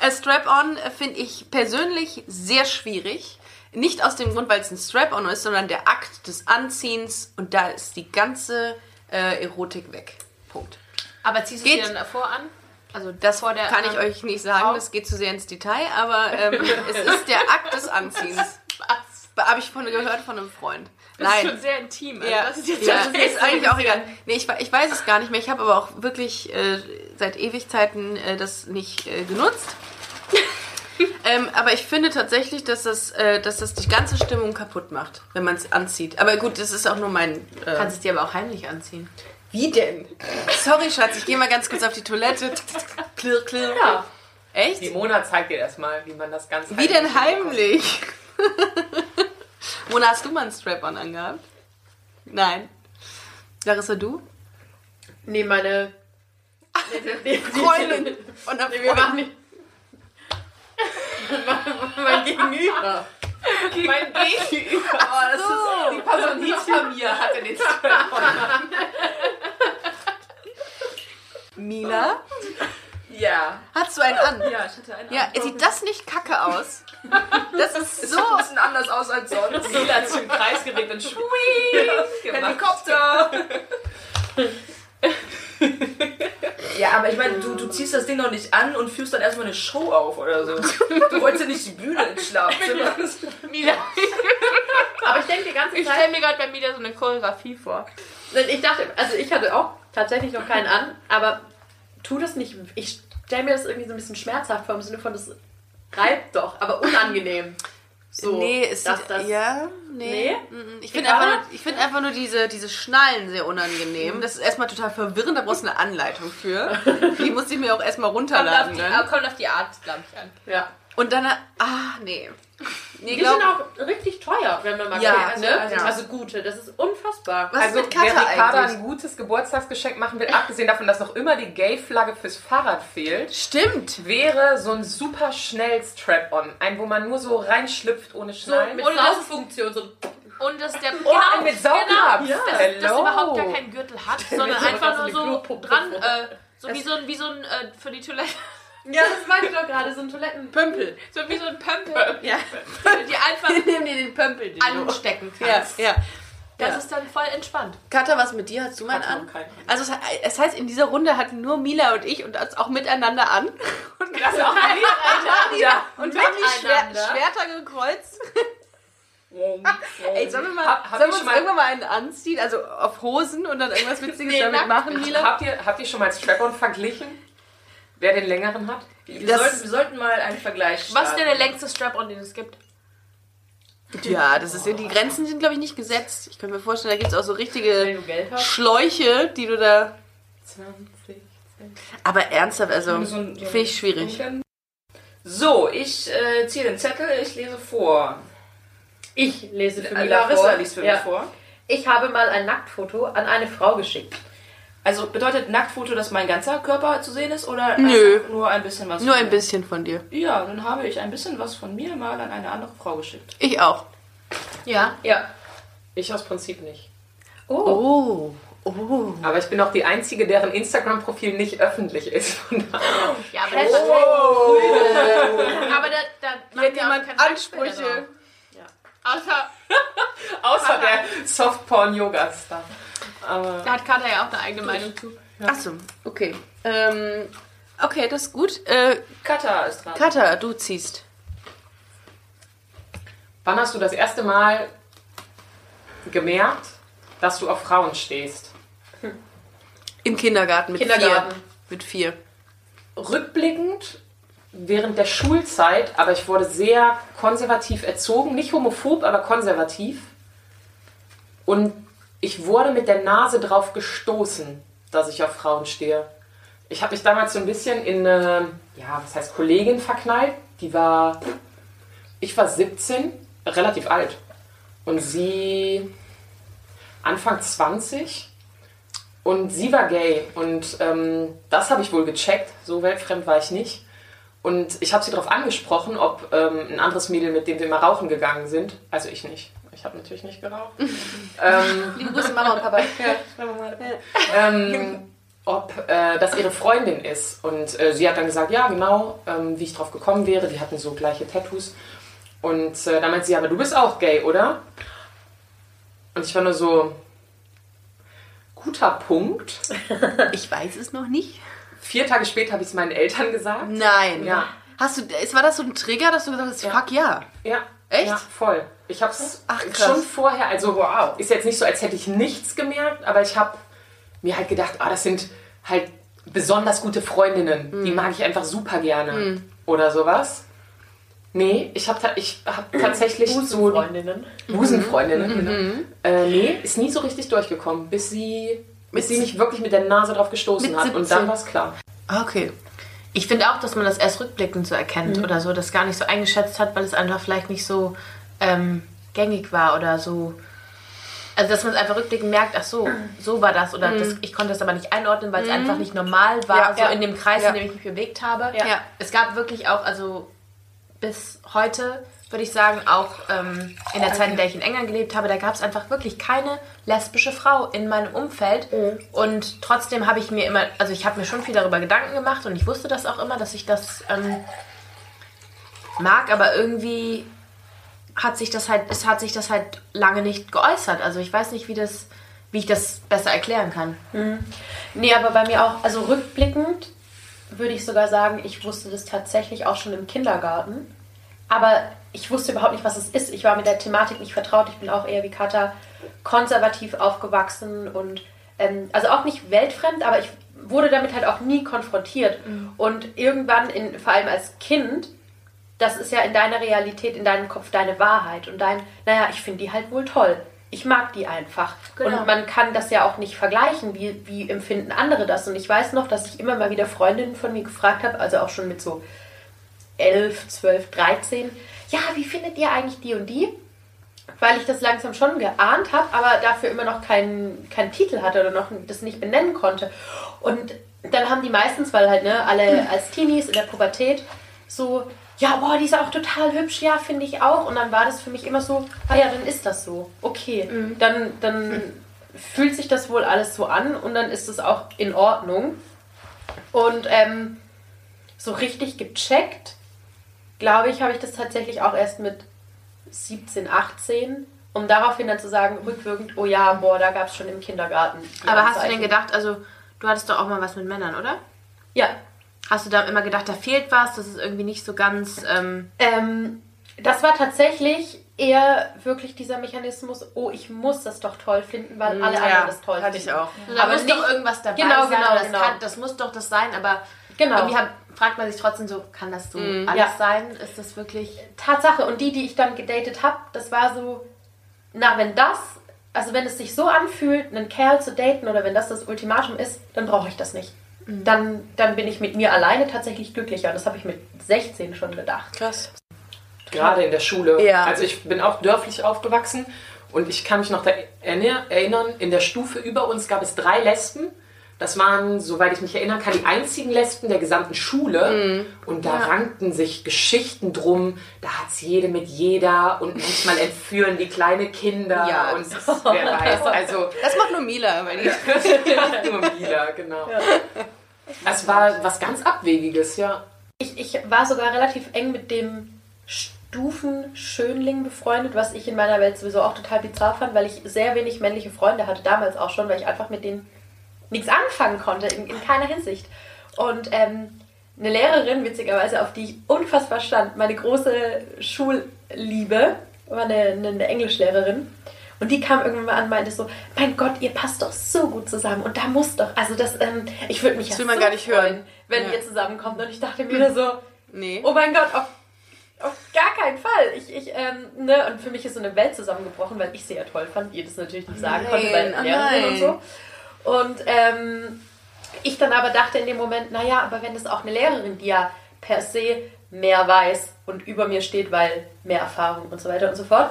Äh, Strap-on finde ich persönlich sehr schwierig. Nicht aus dem Grund, weil es ein Strap-on ist, sondern der Akt des Anziehens und da ist die ganze äh, Erotik weg. Punkt. Aber ziehst du Geht. sie dann davor an? Also Das vor der kann ich anderen euch nicht sagen, Frau? das geht zu sehr ins Detail, aber ähm, es ist der Akt des Anziehens. Was? Habe ich von, gehört von einem Freund. Das ist schon sehr intim. Also Ja, das ist jetzt ja, das ist eigentlich auch egal. Nee, ich, ich weiß es gar nicht mehr. Ich habe aber auch wirklich äh, seit Ewigkeiten äh, das nicht äh, genutzt. ähm, aber ich finde tatsächlich, dass das, äh, dass das die ganze Stimmung kaputt macht, wenn man es anzieht. Aber gut, das ist auch nur mein. Äh, Kannst es dir aber auch heimlich anziehen. Wie denn? Sorry, Schatz, ich gehe mal ganz kurz auf die Toilette. Klirr, klirr. Ja. Echt? Die Mona zeigt dir das mal, wie man das ganz Wie denn heimlich? Mona, hast du mal einen Strap-on angehabt? Nein. Larissa, du? Nee, meine. Nee, Freundin. Und eine Nee, wir Freundin. machen nicht. mein Gegenüber. Mein. Oh, das ist die Person hinter mir hatte den Strap Mila? Ja. Hast du einen an? Ja, ich hatte einen. Ja, sieht das nicht kacke aus? Das ist so. Sieht ein bisschen anders aus als sonst. Lila zum Kreisgerät und schwuii. Helikopter! ja, aber ich meine, du, du ziehst das Ding noch nicht an und führst dann erstmal eine Show auf oder so. Du wolltest ja nicht die Bühne ins Schlafzimmer. Mila. Aber ich denke die ganze Ich Zeit. stelle mir gerade bei Mila so eine Choreografie vor. Ich dachte, also ich hatte auch tatsächlich noch keinen an, aber tu das nicht. Ich stelle mir das irgendwie so ein bisschen schmerzhaft vor, im Sinne von, das reibt doch, aber unangenehm. So, nee, dass sieht, das, ja, nee. Nee? Mhm. Ich finde einfach, nur, ich find einfach nur diese, diese Schnallen sehr unangenehm. Das ist erstmal total verwirrend, da brauchst du eine Anleitung für. Die muss ich mir auch erstmal Kommt auf, runterladen. die, Ne? kommt auf die Art, glaube ich, an. Ja. Und dann, ah, nee. Nee Die glaub, sind auch richtig teuer. wenn man mal Ja, guckt, ne? Also, Ja. also gute, das ist unfassbar. Was Also, ist mit Katha wer Ricarda ein gutes Geburtstagsgeschenk machen will, abgesehen davon, dass noch immer die Gay-Flagge fürs Fahrrad fehlt, Stimmt. wäre so ein super schnell Strap-on. Ein, wo man nur so reinschlüpft ohne So Schnallen. mit Saugfunktion. So. Und dass der Oh, ein mit Saugnapf. Genau, dass, Hello. dass überhaupt gar keinen Gürtel hat, sondern so einfach nur so dran, äh, so wie so ein, wie so ein äh, für die Toilette, Ja, das meinte ich doch gerade, so ein Toiletten... Pömpel. so wie so ein Pömpel, Ja. die einfach Nimm dir den Pömpel. den anstecken Ja, kannst. ja. Das Ja. ist dann voll entspannt. Katha, was mit dir? Hast du mal an? Also es, es heißt, in dieser Runde hatten nur Mila und ich und das auch miteinander an. Und Das ist auch miteinander. ja, und wir haben die Schwer Miteinander. Schwerter gekreuzt. Ey, sollen wir mal, Hab- hab sollen wir uns mal- irgendwann mal einen anziehen? Also auf Hosen und dann irgendwas Witziges Nee, damit machen, Mila? Habt ihr, habt ihr schon mal Strap-on verglichen? Wer den längeren hat? Wir, Das- sollten, wir sollten mal einen Vergleich starten. Was ist denn der längste Strap-on, den es gibt? Ja, das ist ja, die Grenzen sind, glaube ich, nicht gesetzt. Ich kann mir vorstellen, da gibt es auch so richtige. Schläuche, die du da... 20. Aber ernsthaft, also, So ein- so finde ich schwierig. So, ich äh, ziehe den Zettel, ich lese vor. Ich lese für mich Larissa vor. liest für ja. mich vor. Ich habe mal ein Nacktfoto an eine Frau geschickt. Also bedeutet Nacktfoto, dass mein ganzer Körper zu sehen ist oder Nö. nur ein bisschen was? Nur von ein mir? bisschen von dir. Ja, dann habe ich ein bisschen was von mir mal an eine andere Frau geschickt. Ich auch. Ja. Ja. Ich aus Prinzip nicht. Oh. Oh. Aber ich bin auch die Einzige, deren Instagram-Profil nicht öffentlich ist. Ja, aber das ist cool. Aber da, da macht Hat ja auch jemand keine Ansprüche? Drauf. Außer, Außer der Softporn-Yoga-Star. Aber da hat Katha ja auch eine eigene Meinung zu. Achso, okay. Ähm, okay, das ist gut. Äh, Kata ist dran. Katha, du ziehst. wann hast du das erste Mal gemerkt, dass du auf Frauen stehst? Im Kindergarten mit Kindergarten. vier. Mit vier. Rückblickend während der Schulzeit, aber ich wurde sehr konservativ erzogen, nicht homophob, aber konservativ. Und ich wurde mit der Nase drauf gestoßen, dass ich auf Frauen stehe. Ich habe mich damals so ein bisschen in eine, ja, was heißt Kollegin verknallt. Die war, ich war 17, relativ alt. Und sie Anfang 20. Und sie war gay. Und ähm, das habe ich wohl gecheckt. So weltfremd war ich nicht. Und ich habe sie darauf angesprochen, ob ähm, ein anderes Mädel, mit dem wir mal rauchen gegangen sind. Also ich nicht. Ich habe natürlich nicht geraucht. ähm, Liebe Grüße, Mama und Papa. ähm, ob äh, das ihre Freundin ist. Und äh, sie hat dann gesagt, ja, genau, ähm, wie ich drauf gekommen wäre. Die hatten so gleiche Tattoos. Und äh, dann meinte sie, aber du bist auch gay, oder? Und ich war nur so, guter Punkt. Ich weiß es noch nicht. Vier Tage später habe ich es meinen Eltern gesagt. Nein. Ja. Hast du, war das so ein Trigger, dass du gesagt hast, fuck ja. Ja. Echt? Ja, voll. Ich habe es schon vorher, also ist jetzt nicht so, als hätte ich nichts gemerkt, aber ich habe mir halt gedacht, ah, das sind halt besonders gute Freundinnen. Hm. Die mag ich einfach super gerne. Oder sowas. Nee, ich habe ich hab tatsächlich so Freundinnen. Busenfreundinnen. Mhm. Genau. Äh, nee, ist nie so richtig durchgekommen, bis sie, bis sie mich wirklich mit der Nase drauf gestoßen hat. Und 17. dann war es klar. Ah, Okay. Ich finde auch, dass man das erst rückblickend so erkennt oder so, das gar nicht so eingeschätzt hat, weil es einfach vielleicht nicht so ähm, gängig war oder so. Also, dass man es einfach rückblickend merkt, ach so, so war das. Oder das, ich konnte das aber nicht einordnen, weil es einfach nicht normal war, Ja, so ja. in dem Kreis, Ja. in dem ich mich bewegt habe. Ja. Es gab wirklich auch, also bis heute würde ich sagen, auch ähm, in der Zeit, in der ich in England gelebt habe, da gab es einfach wirklich keine lesbische Frau in meinem Umfeld. Und trotzdem habe ich mir immer, also ich habe mir schon viel darüber Gedanken gemacht und ich wusste das auch immer, dass ich das ähm, mag, aber irgendwie hat sich das halt, es hat sich das halt lange nicht geäußert. Also ich weiß nicht, wie das, wie ich das besser erklären kann. Nee, aber bei mir auch, also rückblickend würde ich sogar sagen, ich wusste das tatsächlich auch schon im Kindergarten. Aber ich wusste überhaupt nicht, was es ist. Ich war mit der Thematik nicht vertraut. Ich bin auch eher wie Katha konservativ aufgewachsen und ähm, also auch nicht weltfremd, aber ich wurde damit halt auch nie konfrontiert. Und irgendwann, in, vor allem als Kind, das ist ja in deiner Realität, in deinem Kopf deine Wahrheit und dein, naja, ich finde die halt wohl toll. Ich mag die einfach. Genau. Und man kann das ja auch nicht vergleichen, wie, wie empfinden andere das. Und ich weiß noch, dass ich immer mal wieder Freundinnen von mir gefragt habe, also auch schon mit so 11, 12, 13, ja, wie findet ihr eigentlich die und die? weil ich das langsam schon geahnt habe, aber dafür immer noch keinen, keinen Titel hatte oder noch das nicht benennen konnte. Und dann haben die meistens, weil halt ne, alle als Teenies in der Pubertät so, ja, boah, die ist auch total hübsch, ja, finde ich auch. Und dann war das für mich immer so, ah ja, dann ist das so. Okay, dann, dann fühlt sich das wohl alles so an und dann ist es auch in Ordnung. Und ähm, so richtig gecheckt, glaube ich, habe ich das tatsächlich auch erst mit 17, 18, um daraufhin dann zu sagen, rückwirkend, oh ja, boah, da gab es schon im Kindergarten. Aber hast du denn gedacht, also du hattest doch auch mal was mit Männern, oder? Ja. Hast du da immer gedacht, da fehlt was, das ist irgendwie nicht so ganz. Ähm, Ähm, das war tatsächlich eher wirklich dieser Mechanismus, oh, ich muss das doch toll finden, weil alle anderen das toll hatte finden. ich auch. da Aber muss nicht- doch irgendwas dabei Genau, sein. genau, das, genau. Kann, das muss doch das sein, aber Genau. irgendwie hat, fragt man sich trotzdem so, kann das so alles Ja. sein? Ist das wirklich. Tatsache. Und die, die ich dann gedatet habe, das war so, na, wenn das, also wenn es sich so anfühlt, einen Kerl zu daten oder wenn das das Ultimatum ist, dann brauche ich das nicht. Mhm. Dann, dann bin ich mit mir alleine tatsächlich glücklicher. Und das habe ich mit 16 schon gedacht. Krass. gerade in der Schule. Ja. Also ich bin auch dörflich aufgewachsen und ich kann mich noch erinnern, in der Stufe über uns gab es drei Lesben. Das waren, soweit ich mich erinnern kann, die einzigen Lesben der gesamten Schule. Und da rankten sich Geschichten drum. Da hat es jede mit jeder und manchmal entführen die kleine Kinder. Ja, und wer weiß. Also Das macht nur Mila, wenn ich. nur Mila, genau. Es war was ganz Abwegiges, ja. Ich, ich war sogar relativ eng mit dem Stufenschönling befreundet, was ich in meiner Welt sowieso auch total bizarr fand, weil ich sehr wenig männliche Freunde hatte, damals auch schon, weil ich einfach mit denen nichts anfangen konnte, in, in keiner Hinsicht. Und ähm, eine Lehrerin, witzigerweise, auf die ich unfassbar stand, meine große Schulliebe, war eine, eine, eine Englischlehrerin. Und die kam irgendwann mal an und meinte so, mein Gott, ihr passt doch so gut zusammen. Und da muss doch, also das, ähm, ich würde mich Das ja will man so gar nicht freuen, hören. wenn Ja. ihr zusammenkommt. Und ich dachte mir so, Nee. oh mein Gott, auf, auf gar keinen Fall. Ich, ich, ähm, ne, und für mich ist so eine Welt zusammengebrochen, weil ich sie ja toll fand, ihr das natürlich nicht sagen Nein, konnte, weil oh Lehrerin und so. Und ähm, ich dann aber dachte in dem Moment, naja, aber wenn es auch eine Lehrerin, die ja per se mehr weiß und über mir steht, weil mehr Erfahrung und so weiter und so fort,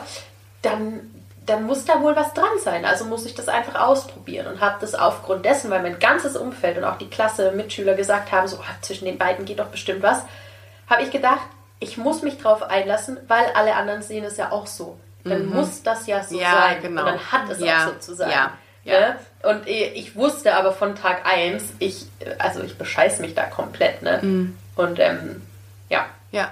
dann, dann muss da wohl was dran sein. Also muss ich das einfach ausprobieren und habe das aufgrund dessen, weil mein ganzes Umfeld und auch die Klasse, Mitschüler gesagt haben, so ah, zwischen den beiden geht doch bestimmt was, habe ich gedacht, ich muss mich drauf einlassen, weil alle anderen sehen es ja auch so. Dann muss das ja so Ja, sein. genau. Und dann hat es Ja, auch so zu sein. ja, Ne? Und ich wusste aber von Tag 1, ich, also ich bescheiß mich da komplett, ne? Und ähm, ja. Ja.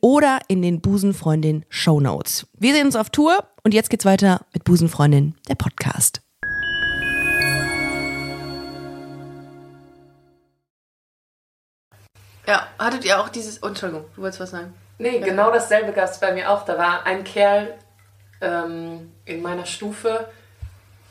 oder in den Busenfreundin Show Notes. Wir sehen uns auf Tour und jetzt geht's weiter mit Busenfreundin, der Podcast. Ja, hattet ihr auch dieses. Oh, Entschuldigung, du wolltest was sagen. Nee, genau dasselbe gab es bei mir auch. Da war ein Kerl ähm, in meiner Stufe,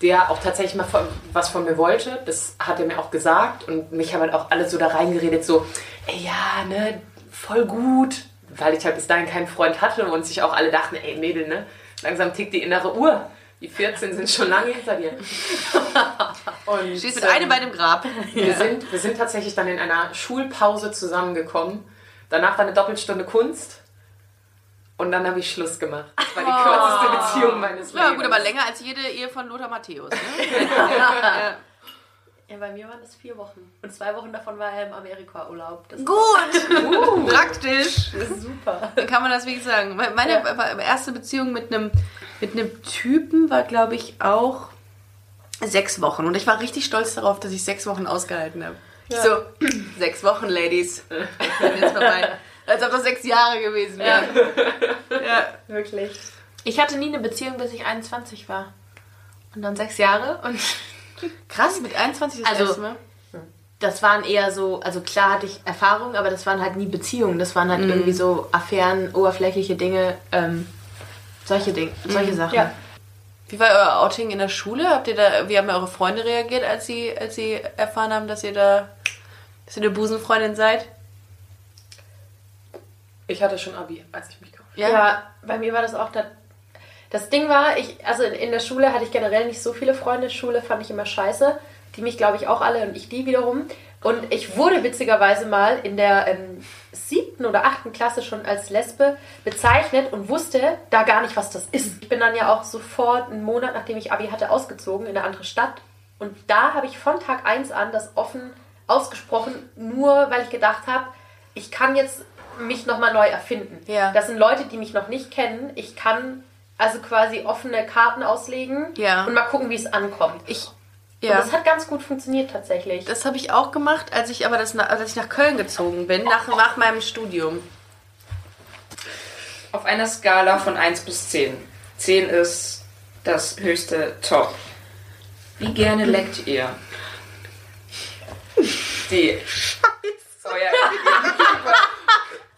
der auch tatsächlich mal von, was von mir wollte. Das hat er mir auch gesagt und mich haben halt auch alle so da reingeredet, so, ey, ja, ne, voll gut, weil ich halt bis dahin keinen Freund hatte und sich auch alle dachten, ey Mädel, ne? Langsam tickt die innere Uhr. Die 14 sind schon lange hinter dir. Und, einem ähm, Bein im Grab. wir, sind, wir sind tatsächlich dann in einer Schulpause zusammengekommen. Danach war eine Doppelstunde Kunst. Und dann habe ich Schluss gemacht. Das war die kürzeste Beziehung meines Ja, Lebens. gut, aber länger als jede Ehe von Lothar Matthäus. Ne? Ja, bei mir waren das vier Wochen. Und zwei Wochen davon war er im Amerika-Urlaub. Das Gut, praktisch. ist super. Dann kann man das wirklich sagen. Me- Meine Ja. erste Beziehung mit einem mit einem Typen war, glaube ich, auch sechs Wochen. Und ich war richtig stolz darauf, dass ich sechs Wochen ausgehalten habe. Ich So, sechs Wochen, Ladies. Jetzt vorbei. Als ob das sechs Jahre gewesen wären. Ja. Wirklich. Ich hatte nie eine Beziehung, bis ich 21 war. Und dann sechs Jahre. Und Krass, mit 21 das Also- erste Mal. das waren eher so, also klar hatte ich Erfahrungen, aber das waren halt nie Beziehungen. Das waren halt irgendwie so Affären, oberflächliche Dinge, ähm, solche Dinge, solche Sachen. Ja. Wie war euer Outing in der Schule? Habt ihr da, wie haben eure Freunde reagiert, als sie, als sie erfahren haben, dass ihr da, dass ihr eine Busenfreundin seid? Ich hatte schon Abi, als ich mich gekauft Ja. bei mir war das auch da. Das Ding war, ich, also in, in der Schule hatte ich generell nicht so viele Freunde. Schule fand ich immer scheiße. Die mich, glaube ich, auch alle und ich die wiederum. Und ich wurde witzigerweise mal in der ähm, siebten oder achten Klasse schon als Lesbe bezeichnet und wusste da gar nicht, was das ist. Ich bin dann ja auch sofort einen Monat, nachdem ich Abi hatte, ausgezogen in eine andere Stadt. Und da habe ich von Tag 1 an das offen ausgesprochen, nur weil ich gedacht habe, ich kann jetzt mich nochmal neu erfinden. Ja. Das sind Leute, die mich noch nicht kennen. Ich kann also quasi offene Karten auslegen Ja. und mal gucken, wie es ankommt. Ich, Und ja. das hat ganz gut funktioniert tatsächlich. Das habe ich auch gemacht, als ich aber das, als ich nach Köln gezogen bin, nach, nach meinem Studium. Auf einer Skala von 1 bis 10. 10 ist das höchste Top. Wie gerne leckt ihr? Die. Euer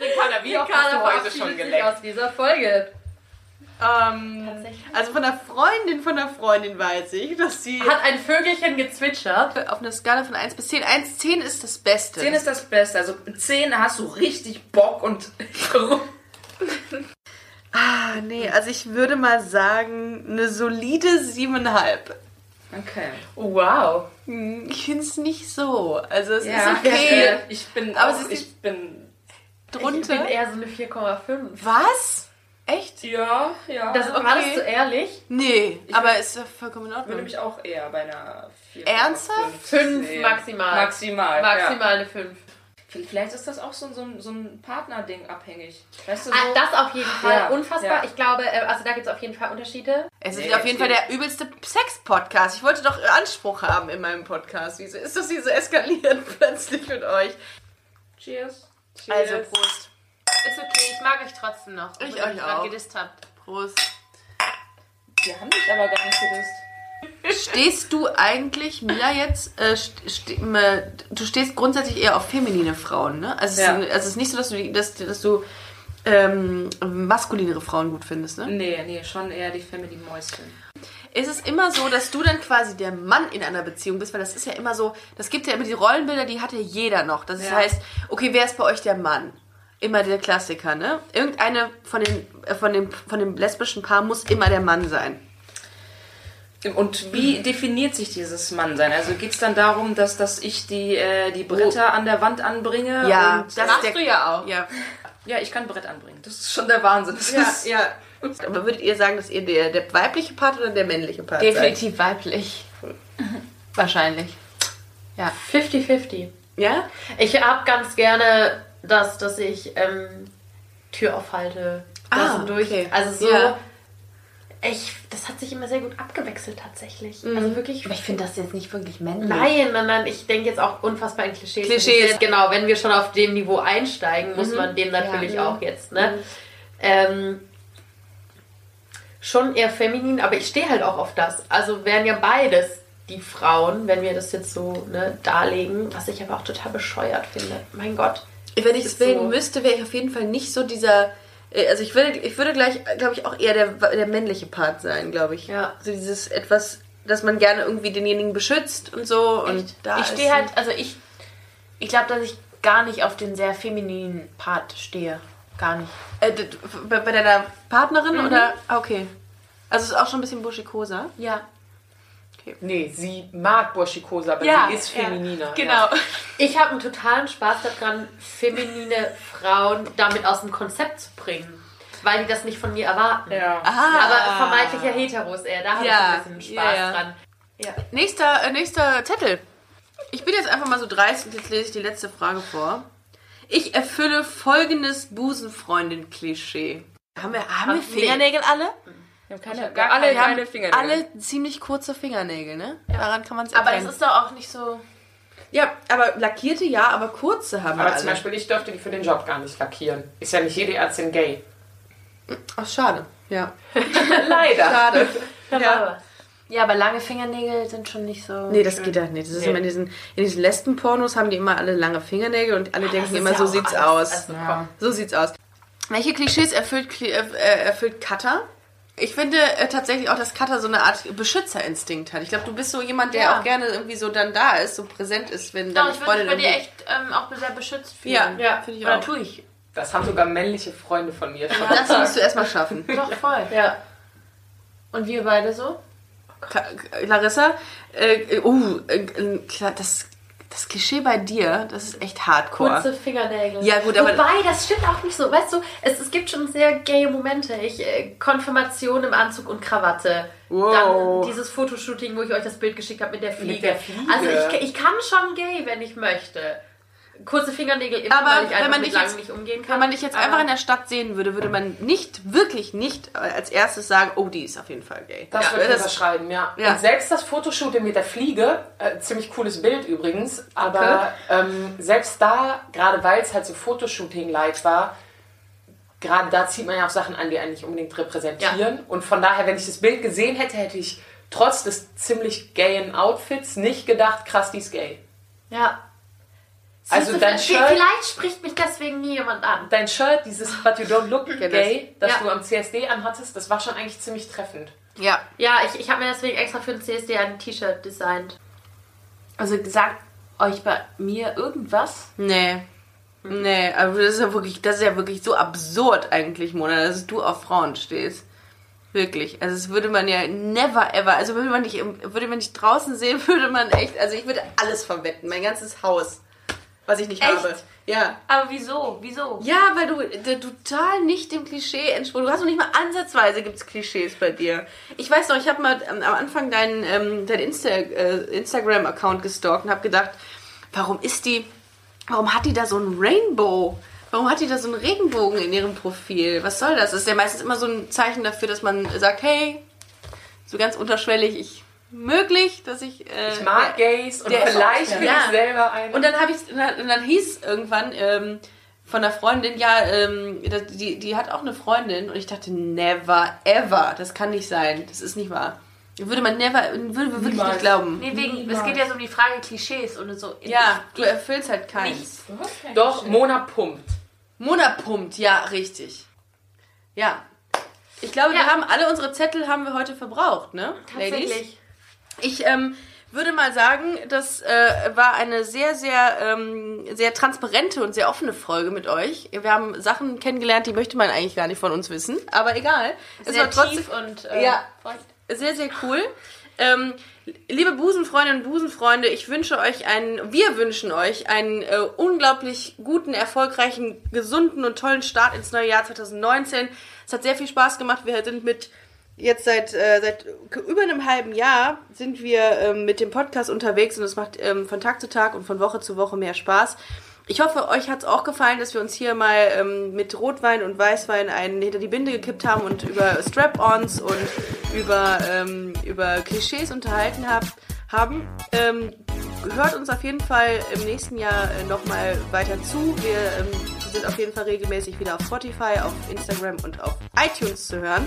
Ricarda, wie oft hast du heute schon geleckt? aus dieser Folge. Ähm, also von der Freundin von der Freundin weiß ich, dass sie Hat ein Vögelchen gezwitschert. auf einer Skala von 1 bis 10. 1, 10 ist das Beste. 10 ist das Beste. Also mit 10 hast du richtig Bock und. ah, nee, also ich würde mal sagen, eine solide 7,5. Okay. Oh, wow. Hm, Ich finde es nicht so. Also es Ja, ist okay. äh, ich bin. Aber auch, ich bin. Ich drunter. bin eher so eine 4,5. Was? Echt? Ja, ja. Das Okay. war das so ehrlich? Nee, aber ist ja vollkommen in Ich bin Ordnung. nämlich auch eher bei einer 4. Ernsthaft? Fünf 10. maximal. Maximal. Maximal eine 5. Ja. Vielleicht ist das auch so, ein- so, so ein Partnerding abhängig. Weißt du, so. Ah, das auf jeden Fall. Ja, Unfassbar. ja. Ich glaube, äh, also da gibt es auf jeden Fall Unterschiede. Es ist Nee, auf jeden Fall der übelste Sex-Podcast. Ich wollte doch Anspruch haben in meinem Podcast. Wieso ist das hier so eskaliert plötzlich mit euch? Cheers. Also Prost. Ist okay, ich mag euch trotzdem noch. Ich euch grad auch. gedisst habt. Prost. Wir haben dich aber gar nicht gewusst. Stehst du eigentlich, Mila, jetzt, äh, st st äh, du stehst grundsätzlich eher auf feminine Frauen, ne? Also, Ja. es, ist, also es ist nicht so, dass du, die- dass, dass du ähm, maskulinere Frauen gut findest, ne? Nee, nee, schon eher die Feminine Mäuschen. Ist es immer so, dass du dann quasi der Mann in einer Beziehung bist? Weil das ist ja immer so, das gibt ja immer die Rollenbilder, die hat ja jeder noch. Das Ja. heißt, okay, wer ist bei euch der Mann? Immer der Klassiker, ne? Irgendeine von den, äh, von dem, von dem lesbischen Paar muss immer der Mann sein. Und wie definiert sich dieses Mannsein? Also geht es dann darum, dass, dass ich die, äh, die Bretter an der Wand anbringe? Ja, und, das Machst der- du ja auch. Ja, ja, ich kann Brett anbringen. Das ist schon der Wahnsinn. Das ja, ist, ja. Aber würdet ihr sagen, dass ihr der, der weibliche Part oder der männliche Part seid? Definitiv weiblich. Wahrscheinlich. 50-50. Ja? Ich habe ganz gerne das, dass ich ähm, Tür aufhalte. Ah, durch. okay. Also so. Ja. Ich, das hat sich immer sehr gut abgewechselt tatsächlich. Also wirklich. Aber ich finde das jetzt nicht wirklich männlich. Nein, nein, nein, ich denke jetzt auch unfassbar in Klischees. Klischees. Genau, wenn wir schon auf dem Niveau einsteigen, muss man dem natürlich auch jetzt, ne? Ähm, schon eher feminin, aber ich stehe halt auch auf das. Also wären ja beides die Frauen, wenn wir das jetzt so ne, darlegen, was ich aber auch total bescheuert finde. Mein Gott. Wenn ich es wählen so. müsste, wäre ich auf jeden Fall nicht so dieser. äh, Also ich würde, ich würde gleich, glaube ich, auch eher der, der männliche Part sein, glaube ich. Ja. So dieses etwas, dass man gerne irgendwie denjenigen beschützt und so. Und da ich stehe halt, also ich, ich glaube, dass ich gar nicht auf den sehr femininen Part stehe. Gar nicht. Äh, bei, deiner Partnerin Mhm. oder? Ah, okay. Also ist auch schon ein bisschen buschikoser. Ja. Nee, sie mag Burschikosa, aber Ja, sie ist ja. femininer. Genau. Ich habe einen totalen Spaß daran, feminine Frauen damit aus dem Konzept zu bringen. Weil die das nicht von mir erwarten. Ja. Aber vermeintlicher Heteros eher, da habe Ja, ich ein bisschen Spaß ja, ja. dran. Nächster, äh, nächster Zettel. Ich bin jetzt einfach mal so dreist und jetzt lese ich die letzte Frage vor. Ich erfülle folgendes Busenfreundin-Klischee. Haben wir, haben wir Fingernägel alle? Wir haben keine, gar alle Wir haben keine Fingernägel. alle ziemlich kurze Fingernägel, ne? Daran kann man es Aber es ist doch auch nicht so. ja, aber lackierte ja, aber kurze haben wir Aber zum Beispiel, ich dürfte die für den Job gar nicht lackieren. Ist ja nicht jede Ärztin gay. Ach, schade. Ja. Leider. Schade. Ja. Ja, aber lange Fingernägel sind schon nicht so. Nee, das geht halt nicht. Das ist immer in diesen, in diesen Lesben-Pornos haben die immer alle lange Fingernägel und alle denken ist immer, ja so sieht's alles- aus. also. So sieht's aus. Welche Klischees erfüllt, äh, äh, erfüllt Cutter? Ich finde äh, tatsächlich auch, dass Cutter so eine Art Beschützerinstinkt hat. Ich glaube, du bist so jemand, der Ja. auch gerne irgendwie so dann da ist, so präsent ist, wenn deine ich würde mich Freundin bei dir irgendwie- echt ähm, auch sehr beschützt fühlen. Ja, Ja, finde ich Oder auch. tue ich. Das haben sogar männliche Freunde von mir schon. Das musst du erstmal schaffen. Doch, voll. Ja. Und wir beide so? Ka- Larissa, äh, uh, äh, klar, das, das Klischee bei dir, das ist echt hardcore. Kurze Fingernägel. Ja, gut, aber- Wobei, das stimmt auch nicht so. Weißt du, es, es gibt schon sehr gaye Momente. Ich, äh, Konfirmation im Anzug und Krawatte. Wow. Dann dieses Fotoshooting, wo ich euch das Bild geschickt habe mit der Fliege. der Fliege. Also ich, ich kann schon gay, wenn ich möchte. Kurze Fingernägel immer, Aber weil ich wenn man mit jetzt- nicht umgehen kann. Wenn man dich jetzt Aber- einfach in der Stadt sehen würde, würde man nicht, wirklich nicht äh, als erstes sagen, oh, die ist auf jeden Fall gay. Das ja, würde ich das, unterschreiben, ja. Ja. Und selbst das Fotoshooting mit der Fliege, äh, ziemlich cooles Bild übrigens, aber ähm, selbst da, gerade weil es halt so Fotoshooting-Light war, gerade da zieht man ja auch Sachen an, die einen nicht unbedingt repräsentieren. Und von daher, wenn ich das Bild gesehen hätte, hätte ich trotz des ziemlich gayen Outfits nicht gedacht, krass, die ist gay. Ja. Also du, dein Shirt- Vielleicht spricht mich deswegen nie jemand an. Dein Shirt, dieses But You Don't Look Gay, das Ja. du am CSD anhattest, das war schon eigentlich ziemlich treffend. ja. Ja, ich, ich habe mir deswegen extra für den CSD ein T-Shirt designt. Also sagt euch bei mir irgendwas? Nee. Nee, aber das ist ja wirklich, das ist ja wirklich so absurd eigentlich, Mona, dass du auf Frauen stehst. Wirklich. Also das würde man ja never ever, also würde man nicht, würde man nicht draußen sehen, würde man echt, also ich würde alles verwetten, mein ganzes Haus, was ich nicht Echt? habe. Ja. Aber wieso? Wieso? Ja, weil du d- total nicht dem Klischee entsprungen. Du hast noch nicht mal ansatzweise gibt's Klischees bei dir. Ich weiß noch, ich habe mal ähm, am Anfang deinen, ähm, deinen Insta, äh, Instagram-Account gestalkt und habe gedacht, warum ist die, warum hat die da so ein Rainbow? Warum hat die da so einen Regenbogen in ihrem Profil? Was soll das? Das ist ja meistens immer so ein Zeichen dafür, dass man sagt, hey, so ganz unterschwellig, ich möglich, dass ich. Äh, Ich mag Gays und vielleicht bin Ja. ich selber eine. und dann habe ich, und dann, hieß irgendwann ähm, von einer Freundin, ja, ähm, die, die hat auch eine Freundin und ich dachte, never ever, das kann nicht sein, das ist nicht wahr. Würde man never, würde wir wirklich Niemals. nicht glauben. Nee, wegen, es geht ja so um die Frage Klischees und so. Ja, du erfüllst halt keins. Doch, Mona pumpt. Mona pumpt, ja, richtig. Ja. Ich glaube, wir Ja. haben alle unsere Zettel haben wir heute verbraucht, ne? Ladies? Ich ähm, würde mal sagen, das äh, war eine sehr, sehr, ähm, sehr transparente und sehr offene Folge mit euch. Wir haben Sachen kennengelernt, die möchte man eigentlich gar nicht von uns wissen, aber egal. Es Sehr war trotzdem tief und äh, Ja. sehr, sehr cool. Ähm, liebe Busenfreundinnen und Busenfreunde, ich wünsche euch einen, wir wünschen euch einen äh, unglaublich guten, erfolgreichen, gesunden und tollen Start ins neue Jahr 2019. Es hat sehr viel Spaß gemacht. Wir sind mit jetzt seit, äh, seit über einem halben Jahr sind wir ähm, mit dem Podcast unterwegs und es macht ähm, von Tag zu Tag und von Woche zu Woche mehr Spaß. Ich hoffe, euch hat es auch gefallen, dass wir uns hier mal ähm, mit Rotwein und Weißwein einen hinter die Binde gekippt haben und über Strap-ons und über, ähm, über Klischees unterhalten hab, haben. Ähm, hört uns auf jeden Fall im nächsten Jahr äh, nochmal weiter zu. Wir ähm, sind auf jeden Fall regelmäßig wieder auf Spotify, auf Instagram und auf iTunes zu hören.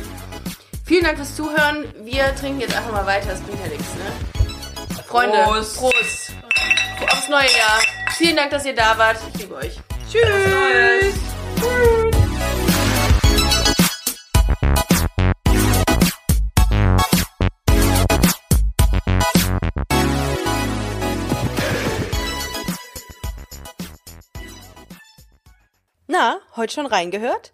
Vielen Dank fürs Zuhören. Wir trinken jetzt einfach mal weiter. Es bringt ja nichts, ne? Freunde, Prost. Prost. Aufs neue Jahr. Vielen Dank, dass ihr da wart. Ich liebe euch. Tschüss. Na, heute schon reingehört?